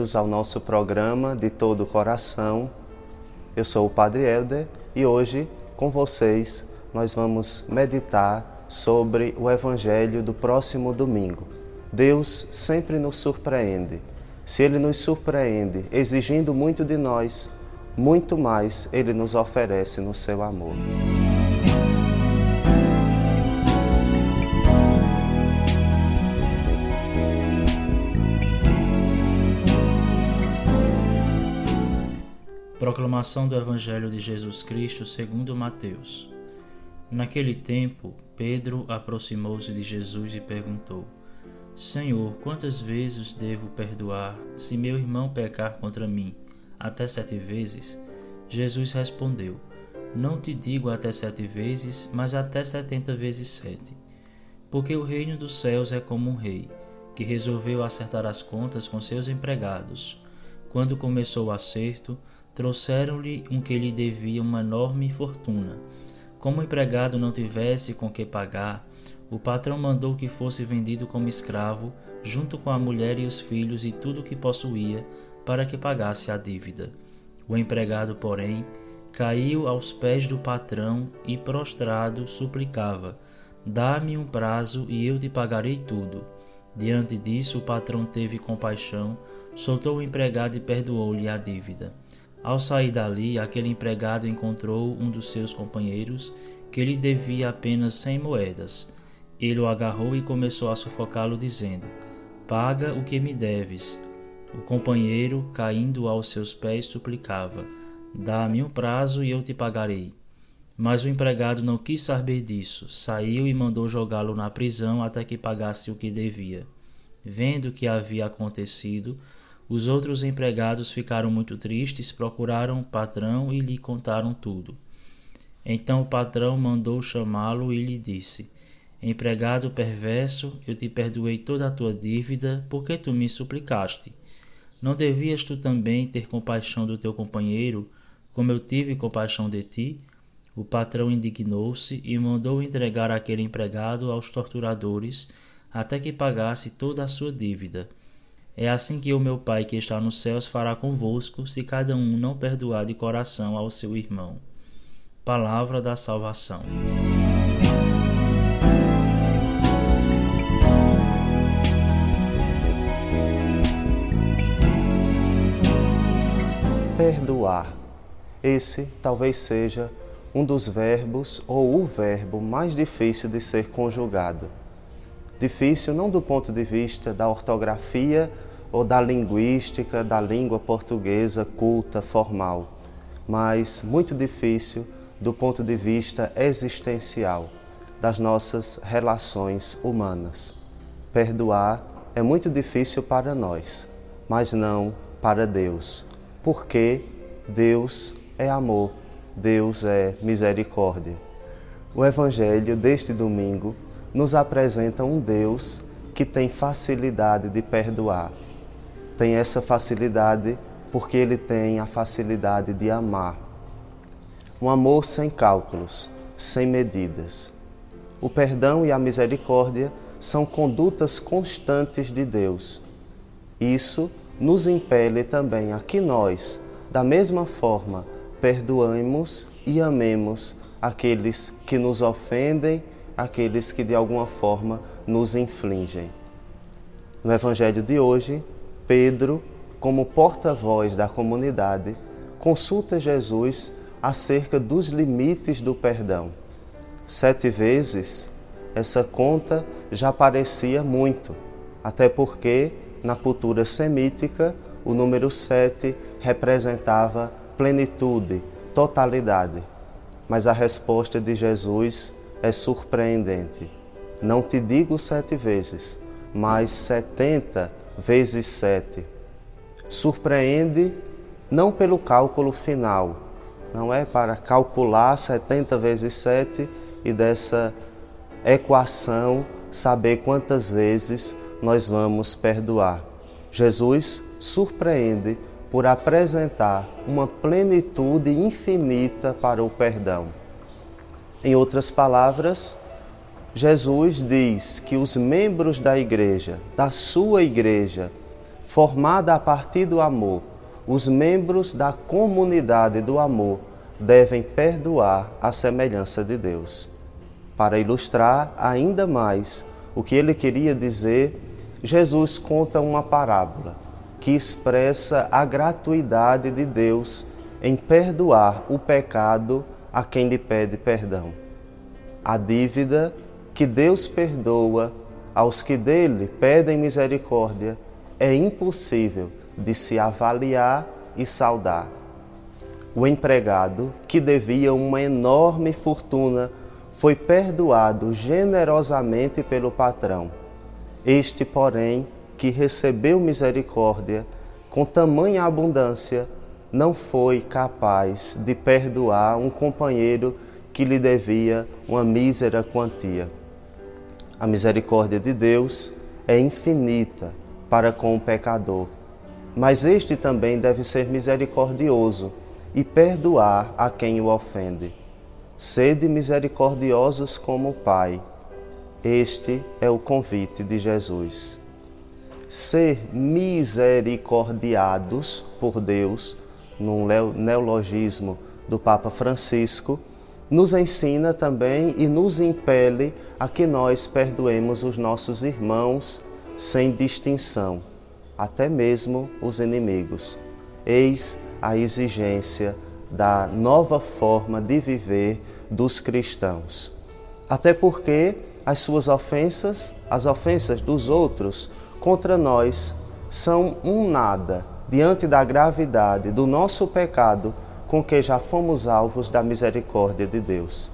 Bem-vindos ao nosso programa de todo o coração. Eu sou o Padre Helder e hoje, com vocês, nós vamos meditar sobre o Evangelho do próximo domingo. Deus sempre nos surpreende. Se Ele nos surpreende exigindo muito de nós, muito mais Ele nos oferece no seu amor. Proclamação do Evangelho de Jesus Cristo segundo Mateus. Naquele tempo, Pedro aproximou-se de Jesus e perguntou: Senhor, quantas vezes devo perdoar se meu irmão pecar contra mim? Até sete vezes? Jesus respondeu: Não te digo até sete vezes, mas até setenta vezes sete. Porque o reino dos céus é como um rei, que resolveu acertar as contas com seus empregados. Quando começou o acerto, trouxeram-lhe um que lhe devia uma enorme fortuna. Como o empregado não tivesse com que pagar, o patrão mandou que fosse vendido como escravo, junto com a mulher e os filhos e tudo o que possuía, para que pagasse a dívida. O empregado, porém, caiu aos pés do patrão e, prostrado, suplicava: Dá-me um prazo e eu te pagarei tudo. Diante disso, o patrão teve compaixão, soltou o empregado e perdoou-lhe a dívida. Ao sair dali, aquele empregado encontrou um dos seus companheiros que lhe devia apenas cem moedas. Ele o agarrou e começou a sufocá-lo, dizendo: Paga o que me deves. O companheiro, caindo aos seus pés, suplicava: Dá-me um prazo e eu te pagarei. Mas o empregado não quis saber disso, saiu e mandou jogá-lo na prisão até que pagasse o que devia. Vendo o que havia acontecido, os outros empregados ficaram muito tristes, procuraram o patrão e lhe contaram tudo. Então o patrão mandou chamá-lo e lhe disse: Empregado perverso, eu te perdoei toda a tua dívida, porque tu me suplicaste. Não devias tu também ter compaixão do teu companheiro, como eu tive compaixão de ti? O patrão indignou-se e mandou entregar aquele empregado aos torturadores até que pagasse toda a sua dívida. É assim que o meu Pai que está nos céus fará convosco, se cada um não perdoar de coração ao seu irmão. Palavra da salvação. Perdoar. Esse talvez seja um dos verbos ou o verbo mais difícil de ser conjugado. Difícil não do ponto de vista da ortografia ou da linguística da língua portuguesa culta, formal, mas muito difícil do ponto de vista existencial das nossas relações humanas. Perdoar é muito difícil para nós, mas não para Deus, porque Deus é amor, Deus é misericórdia. O Evangelho deste domingo nos apresenta um Deus que tem facilidade de perdoar tem essa facilidade porque ele tem a facilidade de amar. Um amor sem cálculos, sem medidas. O perdão e a misericórdia são condutas constantes de Deus. Isso nos impele também a que nós, da mesma forma, perdoemos e amemos aqueles que nos ofendem, aqueles que de alguma forma nos infligem. No Evangelho de hoje, Pedro, como porta-voz da comunidade, consulta Jesus acerca dos limites do perdão. Sete vezes, essa conta já parecia muito, até porque, na cultura semítica, o número sete representava plenitude, totalidade. Mas a resposta de Jesus é surpreendente. Não te digo sete vezes, mas setenta vezes sete. Surpreende não pelo cálculo final, não é para calcular 70 vezes 7 e dessa equação saber quantas vezes nós vamos perdoar. Jesus surpreende por apresentar uma plenitude infinita para o perdão. Em outras palavras, Jesus diz que os membros da igreja, da sua igreja, formada a partir do amor, os membros da comunidade do amor devem perdoar a semelhança de Deus. Para ilustrar ainda mais o que ele queria dizer, Jesus conta uma parábola que expressa a gratuidade de Deus em perdoar o pecado a quem lhe pede perdão. A dívida que Deus perdoa aos que dele pedem misericórdia é impossível de se avaliar e saudar. O empregado, que devia uma enorme fortuna, foi perdoado generosamente pelo patrão. Este, porém, que recebeu misericórdia com tamanha abundância, não foi capaz de perdoar um companheiro que lhe devia uma mísera quantia. A misericórdia de Deus é infinita para com o pecador, mas este também deve ser misericordioso e perdoar a quem o ofende. Sede misericordiosos como o Pai. Este é o convite de Jesus. Ser misericordiados por Deus, num neologismo do Papa Francisco, nos ensina também e nos impele a que nós perdoemos os nossos irmãos sem distinção, até mesmo os inimigos. Eis a exigência da nova forma de viver dos cristãos. Até porque as suas ofensas, as ofensas dos outros contra nós, são um nada diante da gravidade do nosso pecado com que já fomos alvos da misericórdia de Deus.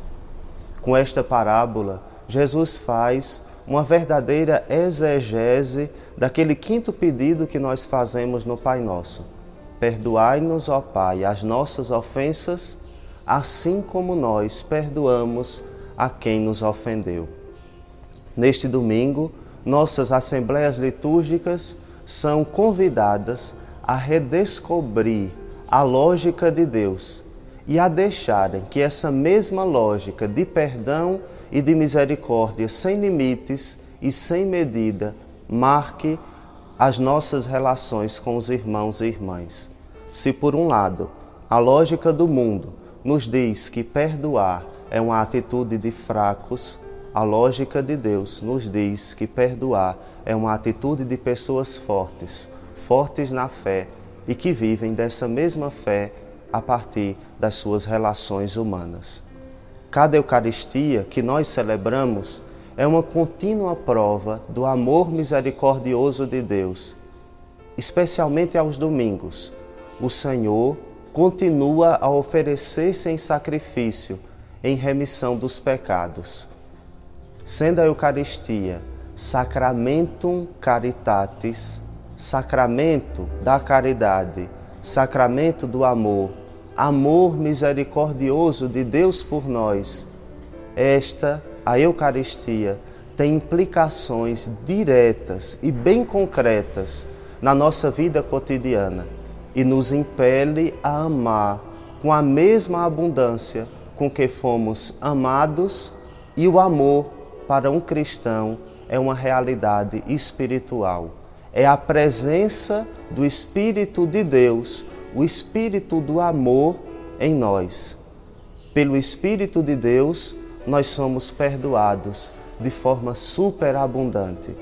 Com esta parábola, Jesus faz uma verdadeira exegese daquele quinto pedido que nós fazemos no Pai Nosso. Perdoai-nos, ó Pai, as nossas ofensas, assim como nós perdoamos a quem nos ofendeu. Neste domingo, nossas assembleias litúrgicas são convidadas a redescobrir a lógica de Deus e a deixarem que essa mesma lógica de perdão e de misericórdia sem limites e sem medida marque as nossas relações com os irmãos e irmãs. Se, por um lado, a lógica do mundo nos diz que perdoar é uma atitude de fracos, a lógica de Deus nos diz que perdoar é uma atitude de pessoas fortes, fortes na fé e que vivem dessa mesma fé a partir das suas relações humanas. Cada Eucaristia que nós celebramos é uma contínua prova do amor misericordioso de Deus, especialmente aos domingos. O Senhor continua a oferecer-se em sacrifício em remissão dos pecados. Sendo a Eucaristia sacramentum caritatis, sacramento da caridade, sacramento do amor, amor misericordioso de Deus por nós. Esta, a Eucaristia, tem implicações diretas e bem concretas na nossa vida cotidiana e nos impele a amar com a mesma abundância com que fomos amados, e o amor para um cristão é uma realidade espiritual é a presença do Espírito de Deus, o Espírito do amor em nós. Pelo Espírito de Deus, nós somos perdoados de forma superabundante.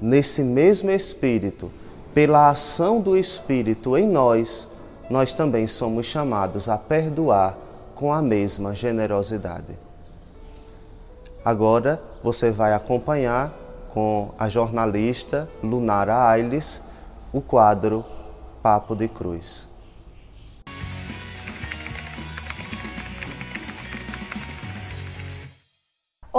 Nesse mesmo Espírito, pela ação do Espírito em nós, nós também somos chamados a perdoar com a mesma generosidade. Agora você vai acompanhar com a jornalista Lunara Ailes o quadro Papo de Cruz.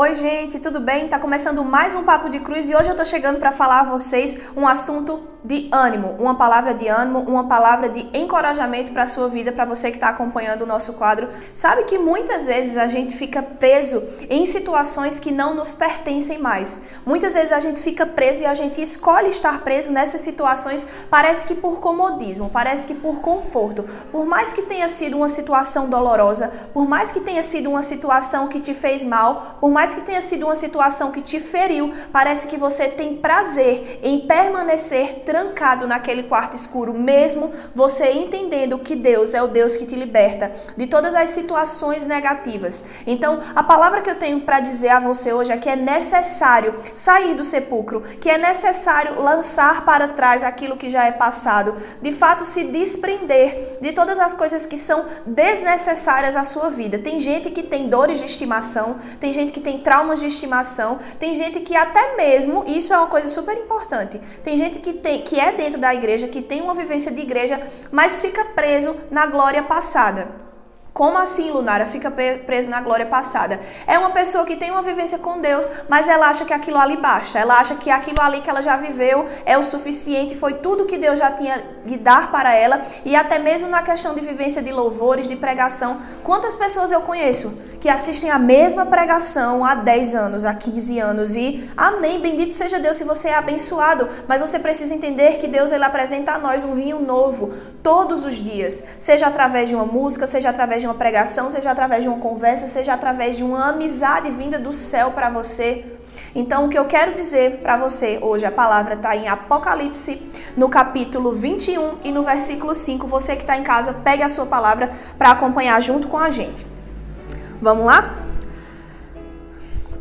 Oi, gente, tudo bem? Tá começando mais um Papo de Cruz e hoje eu tô chegando para falar a vocês um assunto de ânimo, uma palavra de ânimo, uma palavra de encorajamento para a sua vida, para você que está acompanhando o nosso quadro. Sabe que muitas vezes a gente fica preso em situações que não nos pertencem mais. Muitas vezes a gente fica preso e a gente escolhe estar preso nessas situações, parece que por comodismo, parece que por conforto. Por mais que tenha sido uma situação dolorosa, por mais que tenha sido uma situação que te fez mal, por mais que tenha sido uma situação que te feriu, parece que você tem prazer em permanecer trancado naquele quarto escuro, mesmo você entendendo que Deus é o Deus que te liberta de todas as situações negativas. Então, a palavra que eu tenho para dizer a você hoje é que é necessário sair do sepulcro, que é necessário lançar para trás aquilo que já é passado, de fato se desprender de todas as coisas que são desnecessárias à sua vida. Tem gente que tem dores de estimação, tem gente que tem traumas de estimação, tem gente que até mesmo, isso é uma coisa super importante. Tem gente que tem que é dentro da igreja, que tem uma vivência de igreja, mas fica preso na glória passada. Como assim, Lunara? Fica preso na glória passada. É uma pessoa que tem uma vivência com Deus, mas ela acha que aquilo ali baixa. Ela acha que aquilo ali que ela já viveu é o suficiente, foi tudo que Deus já tinha de dar para ela. E até mesmo na questão de vivência de louvores, de pregação. Quantas pessoas eu conheço que assistem a mesma pregação há 10 anos, há 15 anos? E amém, bendito seja Deus se você é abençoado. Mas você precisa entender que Deus ele apresenta a nós um vinho novo todos os dias. Seja através de uma música, seja através de uma pregação, seja através de uma conversa, seja através de uma amizade vinda do céu para você. Então, o que eu quero dizer para você hoje, a palavra está em Apocalipse, no capítulo 21 e no versículo 5. Você que está em casa, pegue a sua palavra para acompanhar junto com a gente. Vamos lá?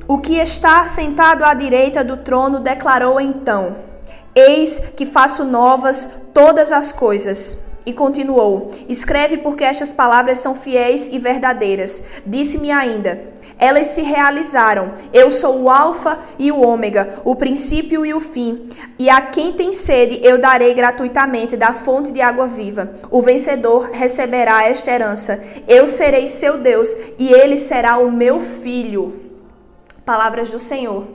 O que está sentado à direita do trono declarou então: Eis que faço novas todas as coisas. E continuou: Escreve porque estas palavras são fiéis e verdadeiras. Disse-me ainda: Elas se realizaram. Eu sou o Alfa e o Ômega, o princípio e o fim. E a quem tem sede eu darei gratuitamente da fonte de água viva. O vencedor receberá esta herança. Eu serei seu Deus e ele será o meu filho. Palavras do Senhor.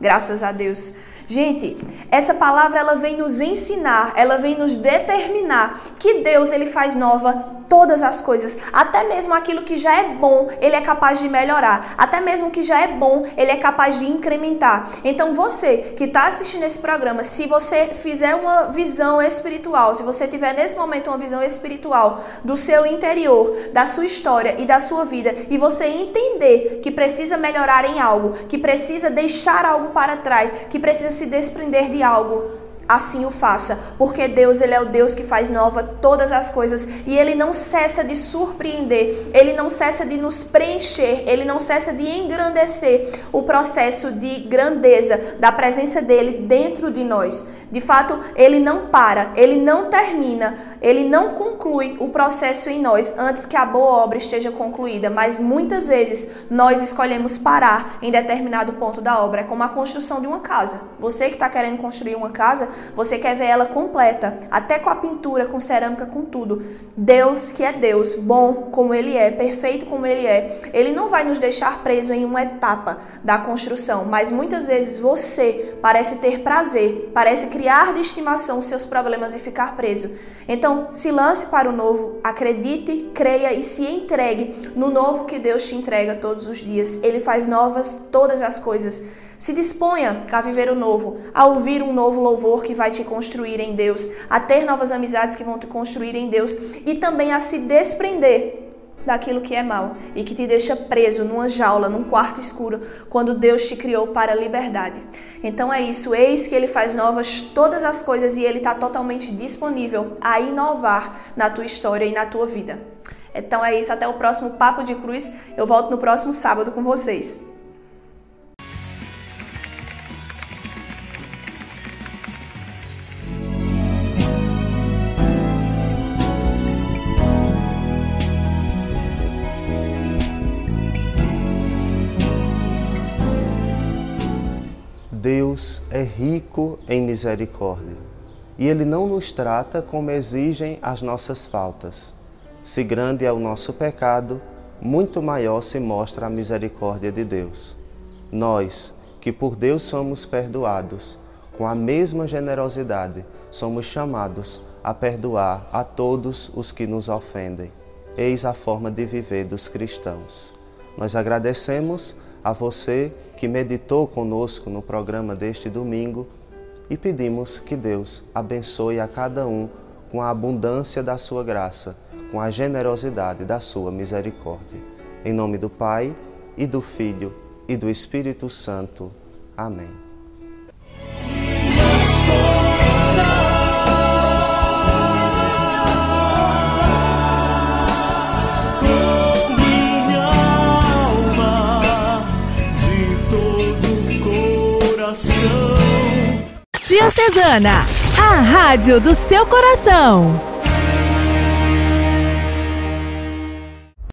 Graças a Deus. Gente, essa palavra ela vem nos ensinar, ela vem nos determinar que Deus ele faz nova todas as coisas, até mesmo aquilo que já é bom, ele é capaz de melhorar, até mesmo que já é bom, ele é capaz de incrementar. Então você que está assistindo esse programa, se você fizer uma visão espiritual, se você tiver nesse momento uma visão espiritual do seu interior, da sua história e da sua vida, e você entender que precisa melhorar em algo, que precisa deixar algo para trás, que precisa se desprender de algo, assim o faça, porque Deus ele é o Deus que faz nova todas as coisas e ele não cessa de surpreender, ele não cessa de nos preencher, ele não cessa de engrandecer o processo de grandeza da presença dele dentro de nós. De fato, ele não para, ele não termina, ele não conclui o processo em nós antes que a boa obra esteja concluída, mas muitas vezes nós escolhemos parar em determinado ponto da obra. É como a construção de uma casa. Você que está querendo construir uma casa, você quer ver ela completa, até com a pintura, com cerâmica, com tudo. Deus, que é Deus, bom como ele é, perfeito como ele é, ele não vai nos deixar preso em uma etapa da construção, mas muitas vezes você parece ter prazer, parece criar de estimação seus problemas e ficar preso. Então, se lance para o novo, acredite, creia e se entregue no novo que Deus te entrega todos os dias. Ele faz novas todas as coisas. Se disponha a viver o novo, a ouvir um novo louvor que vai te construir em Deus, a ter novas amizades que vão te construir em Deus e também a se desprender daquilo que é mal e que te deixa preso numa jaula, num quarto escuro, quando Deus te criou para a liberdade. Então é isso, eis que Ele faz novas todas as coisas e Ele está totalmente disponível a inovar na tua história e na tua vida. Então é isso, até o próximo Papo de Cruz. Eu volto no próximo sábado com vocês. Deus é rico em misericórdia e Ele não nos trata como exigem as nossas faltas. Se grande é o nosso pecado, muito maior se mostra a misericórdia de Deus. Nós, que por Deus somos perdoados, com a mesma generosidade, somos chamados a perdoar a todos os que nos ofendem. Eis a forma de viver dos cristãos. Nós agradecemos a você que meditou conosco no programa deste domingo e pedimos que Deus abençoe a cada um com a abundância da sua graça, com a generosidade da sua misericórdia. Em nome do Pai e do Filho e do Espírito Santo. Amém. Diocesana, a rádio do seu coração.